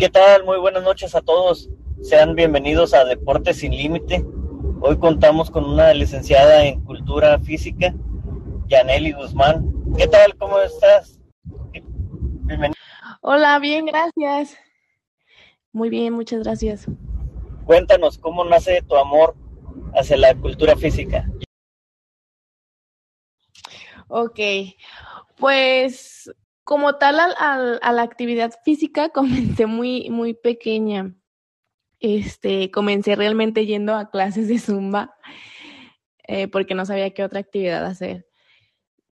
¿Qué tal? Muy buenas noches a todos. Sean bienvenidos a Deportes sin Límite. Hoy contamos con una licenciada en Cultura Física, Yaneli Guzmán. ¿Qué tal? ¿Cómo estás? Bienvenida. Hola, bien, gracias. Muy bien, muchas gracias. Cuéntanos, ¿cómo nace tu amor hacia la cultura física? Ok, pues como tal a, la actividad física comencé muy, muy pequeña. Este, comencé realmente yendo a clases de zumba eh, porque no sabía qué otra actividad hacer.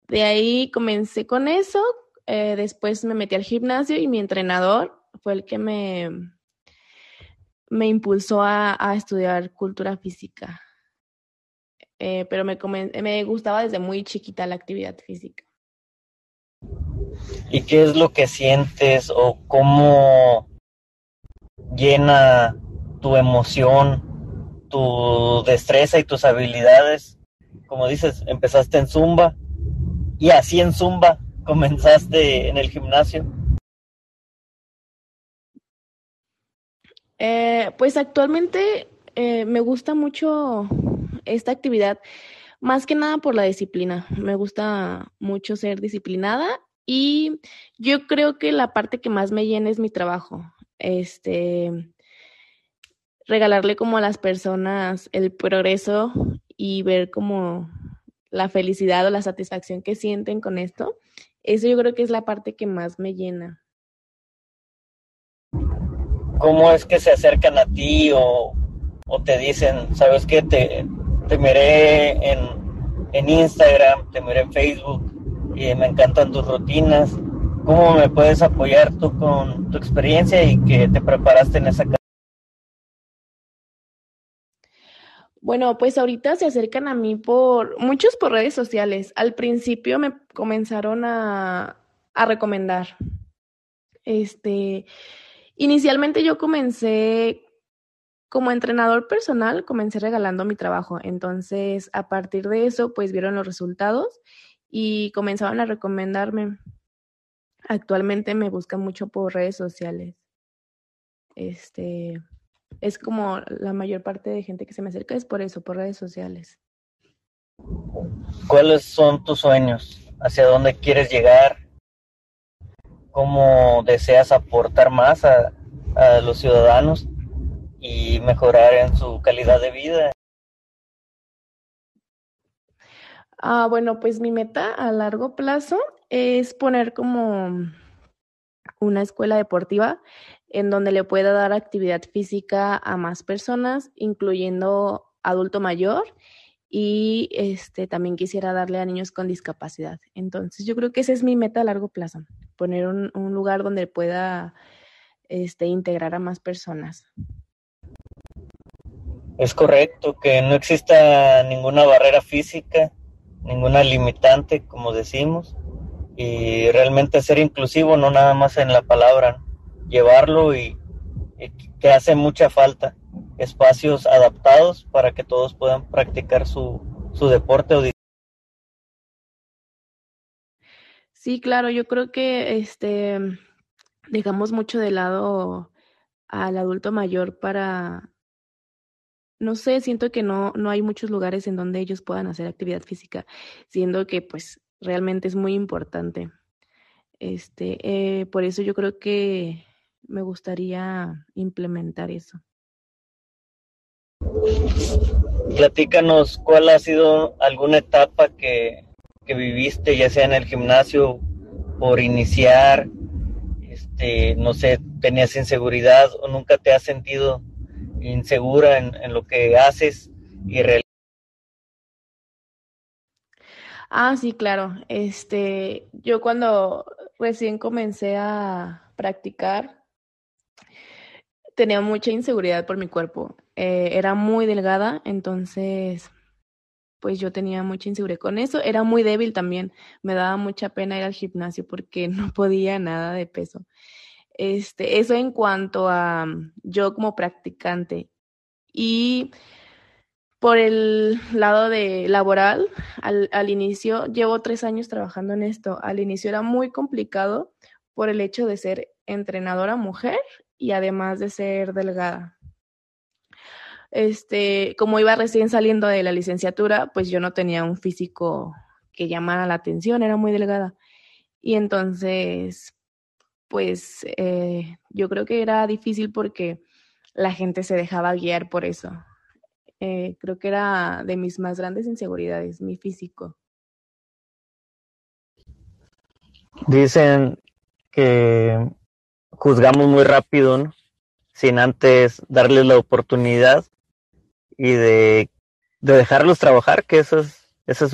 De ahí comencé con eso, eh, después me metí al gimnasio y mi entrenador fue el que me, me impulsó a, estudiar cultura física. Eh, pero me, me gustaba desde muy chiquita la actividad física. ¿Y qué es lo que sientes o cómo llena tu emoción, tu destreza y tus habilidades? Como dices, empezaste en Zumba y así en Zumba comenzaste en el gimnasio. Eh, pues actualmente eh, me gusta mucho esta actividad, más que nada por la disciplina. Me gusta mucho ser disciplinada y yo creo que la parte que más me llena es mi trabajo. Este, regalarle como a las personas el progreso y ver como la felicidad o la satisfacción que sienten con esto. Eso yo creo que es la parte que más me llena. ¿Cómo es que se acercan a ti o, te dicen, sabes qué, te, te miré en, en Instagram, te miré en Facebook, y me encantan tus rutinas. ¿Cómo me puedes apoyar tú con tu experiencia y que te preparaste en esa carrera? Bueno, pues ahorita se acercan a mí por muchos por redes sociales. Al principio me comenzaron a, a recomendar. Este, inicialmente yo comencé como entrenador personal, comencé regalando mi trabajo. Entonces, a partir de eso, pues vieron los resultados y comenzaban a recomendarme. Actualmente me buscan mucho por redes sociales. Este es como la mayor parte de gente que se me acerca es por eso, por redes sociales. ¿Cuáles son tus sueños? ¿Hacia dónde quieres llegar? ¿Cómo deseas aportar más a los ciudadanos y mejorar en su calidad de vida? Ah, bueno, pues mi meta a largo plazo es poner como una escuela deportiva en donde le pueda dar actividad física a más personas, incluyendo adulto mayor y este también quisiera darle a niños con discapacidad. Entonces, yo creo que esa es mi meta a largo plazo, poner un, un lugar donde pueda este, integrar a más personas. Es correcto que no exista ninguna barrera física ninguna limitante, como decimos, y realmente ser inclusivo, no nada más en la palabra, llevarlo y, que hace mucha falta, espacios adaptados para que todos puedan practicar su, su deporte o Sí, claro, yo creo que este dejamos mucho de lado al adulto mayor para no sé, siento que no, no hay muchos lugares en donde ellos puedan hacer actividad física, siendo que pues realmente es muy importante. Este, eh, por eso yo creo que me gustaría implementar eso. Platícanos cuál ha sido alguna etapa que, que viviste, ya sea en el gimnasio, por iniciar, este, no sé, tenías inseguridad o nunca te has sentido insegura en, lo que haces y Ah, sí, claro. Este, yo cuando recién comencé a practicar, tenía mucha inseguridad por mi cuerpo. Eh, era muy delgada, entonces, pues yo tenía mucha inseguridad con eso. Era muy débil también. Me daba mucha pena ir al gimnasio porque no podía nada de peso. Este, eso en cuanto a mm, yo como practicante. Y por el lado de laboral, al, al inicio, llevo tres años trabajando en esto. Al inicio era muy complicado por el hecho de ser entrenadora mujer y además de ser delgada. Este, como iba recién saliendo de la licenciatura, pues yo no tenía un físico que llamara la atención, era muy delgada. Y entonces, pues eh, yo creo que era difícil porque la gente se dejaba guiar por eso. Eh, creo que era de mis más grandes inseguridades, mi físico. Dicen que juzgamos muy rápido, ¿no? sin antes darles la oportunidad y de, de dejarlos trabajar, que eso es, eso es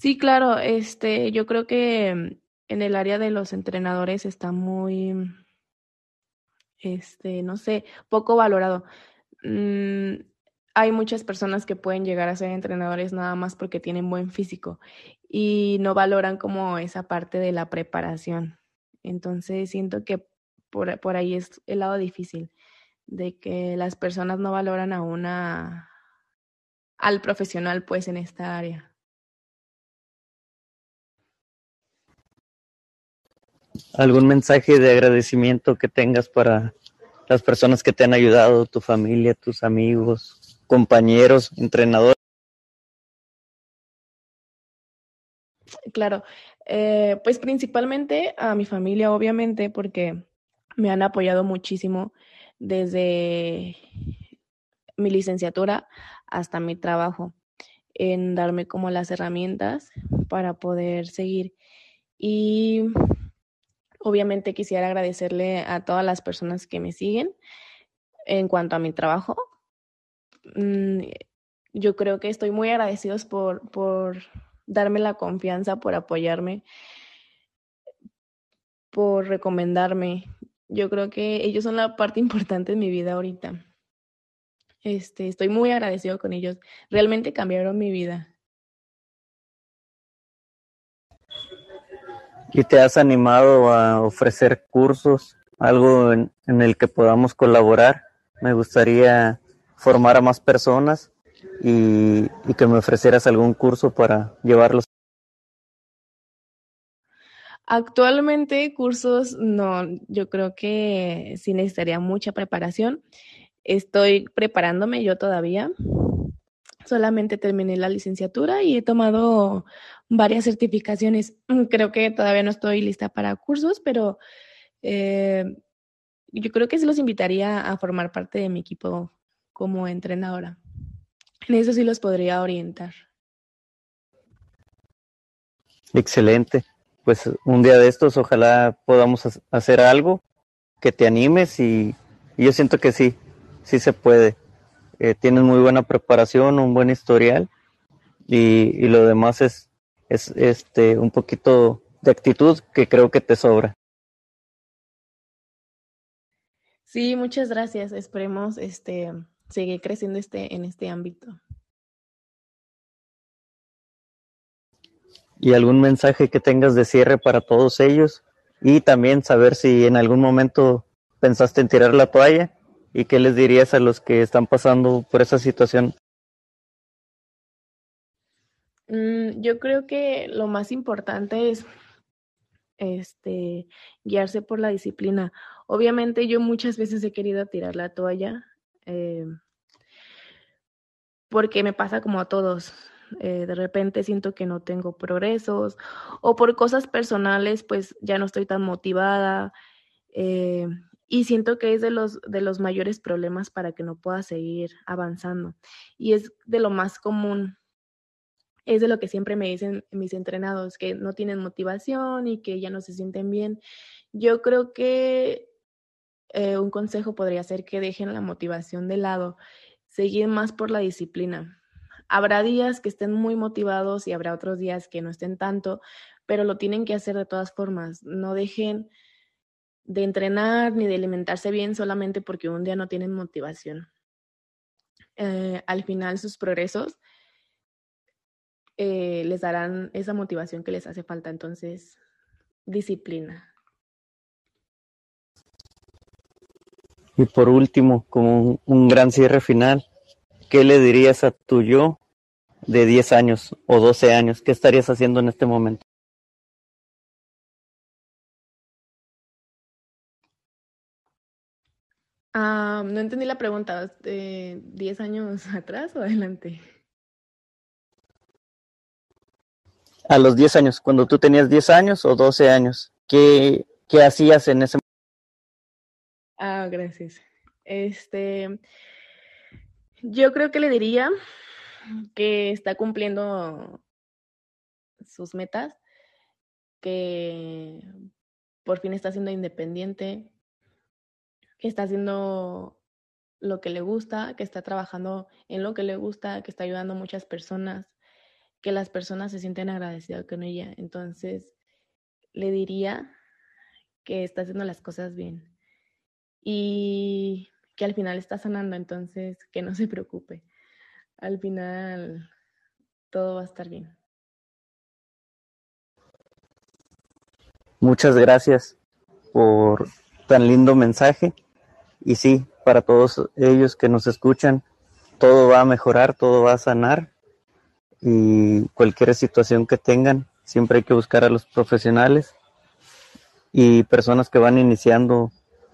Sí, claro, este, yo creo que en el área de los entrenadores está muy, este, no sé, poco valorado. Mm, hay muchas personas que pueden llegar a ser entrenadores nada más porque tienen buen físico y no valoran como esa parte de la preparación. Entonces siento que por, por ahí es el lado difícil, de que las personas no valoran a una, al profesional pues en esta área. ¿Algún mensaje de agradecimiento que tengas para las personas que te han ayudado, tu familia, tus amigos, compañeros, entrenadores? Claro, eh, pues principalmente a mi familia, obviamente, porque me han apoyado muchísimo desde mi licenciatura hasta mi trabajo en darme como las herramientas para poder seguir. Y Obviamente quisiera agradecerle a todas las personas que me siguen en cuanto a mi trabajo. Mm, yo creo que estoy muy agradecidos por, por darme la confianza, por apoyarme, por recomendarme. Yo creo que ellos son la parte importante de mi vida ahorita. Este, estoy muy agradecido con ellos. Realmente cambiaron mi vida. ¿Y te has animado a ofrecer cursos, algo en, el que podamos colaborar? Me gustaría formar a más personas y, que me ofrecieras algún curso para llevarlos. Actualmente cursos no, yo creo que sí necesitaría mucha preparación. Estoy preparándome yo todavía. Solamente terminé la licenciatura y he tomado varias certificaciones. Mm, creo que todavía no estoy lista para cursos, pero eh, yo creo que sí los invitaría a formar parte de mi equipo como entrenadora. En eso sí los podría orientar. Excelente. Pues un día de estos ojalá podamos hacer algo que te animes y, yo siento que sí, sí se puede. Eh, tienes muy buena preparación, un buen historial y lo demás es es este un poquito de actitud que creo que te sobra. Sí, muchas gracias. Esperemos este seguir creciendo este en este ámbito. ¿Y algún mensaje que tengas de cierre para todos ellos? Y también saber si en algún momento pensaste en tirar la toalla y qué les dirías a los que están pasando por esa situación Mm, yo creo que lo más importante es este guiarse por la disciplina. Obviamente yo muchas veces he querido tirar la toalla eh, porque me pasa como a todos. Eh, de repente siento que no tengo progresos o por cosas personales pues ya no estoy tan motivada eh, y siento que es de los, de los mayores problemas para que no pueda seguir avanzando y es de lo más común es de lo que siempre me dicen mis entrenados, que no tienen motivación y que ya no se sienten bien. Yo creo que eh, un consejo podría ser que dejen la motivación de lado, seguir más por la disciplina. Habrá días que estén muy motivados y habrá otros días que no estén tanto, pero lo tienen que hacer de todas formas. No dejen de entrenar ni de alimentarse bien solamente porque un día no tienen motivación. Eh, al final sus progresos eh, les darán esa motivación que les hace falta. Entonces, disciplina. Y por último, como un, gran cierre final, ¿qué le dirías a tu yo de 10 años o 12 años? ¿Qué estarías haciendo en este momento? Ah, no entendí la pregunta. ¿De 10 años atrás o adelante? A los 10 años, cuando tú tenías 10 años o 12 años, ¿qué, qué hacías en ese momento? Ah, gracias. Este, yo creo que le diría que está cumpliendo sus metas, que por fin está siendo independiente, que está haciendo lo que le gusta, que está trabajando en lo que le gusta, que está ayudando a muchas personas, que las personas se sienten agradecidas con ella. Entonces, le diría que está haciendo las cosas bien y que al final está sanando, entonces que no se preocupe. Al final todo va a estar bien. Muchas gracias por tan lindo mensaje. Y sí, para todos ellos que nos escuchan, todo va a mejorar, todo va a sanar. Y cualquier situación que tengan, siempre hay que buscar a los profesionales y personas que van iniciando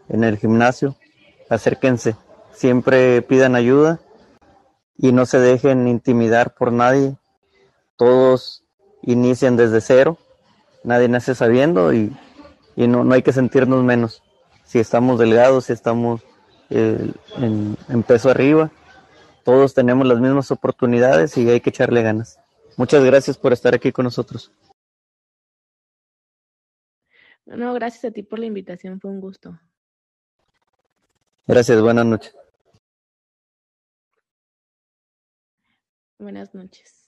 en el gimnasio. Acérquense, siempre pidan ayuda y no se dejen intimidar por nadie. Todos inician desde cero, nadie nace sabiendo y, no, no hay que sentirnos menos si estamos delgados, si estamos eh, en, peso arriba. Todos tenemos las mismas oportunidades y hay que echarle ganas. Muchas gracias por estar aquí con nosotros. No, gracias a ti por la invitación, fue un gusto. Gracias, buenas noches. Buenas noches.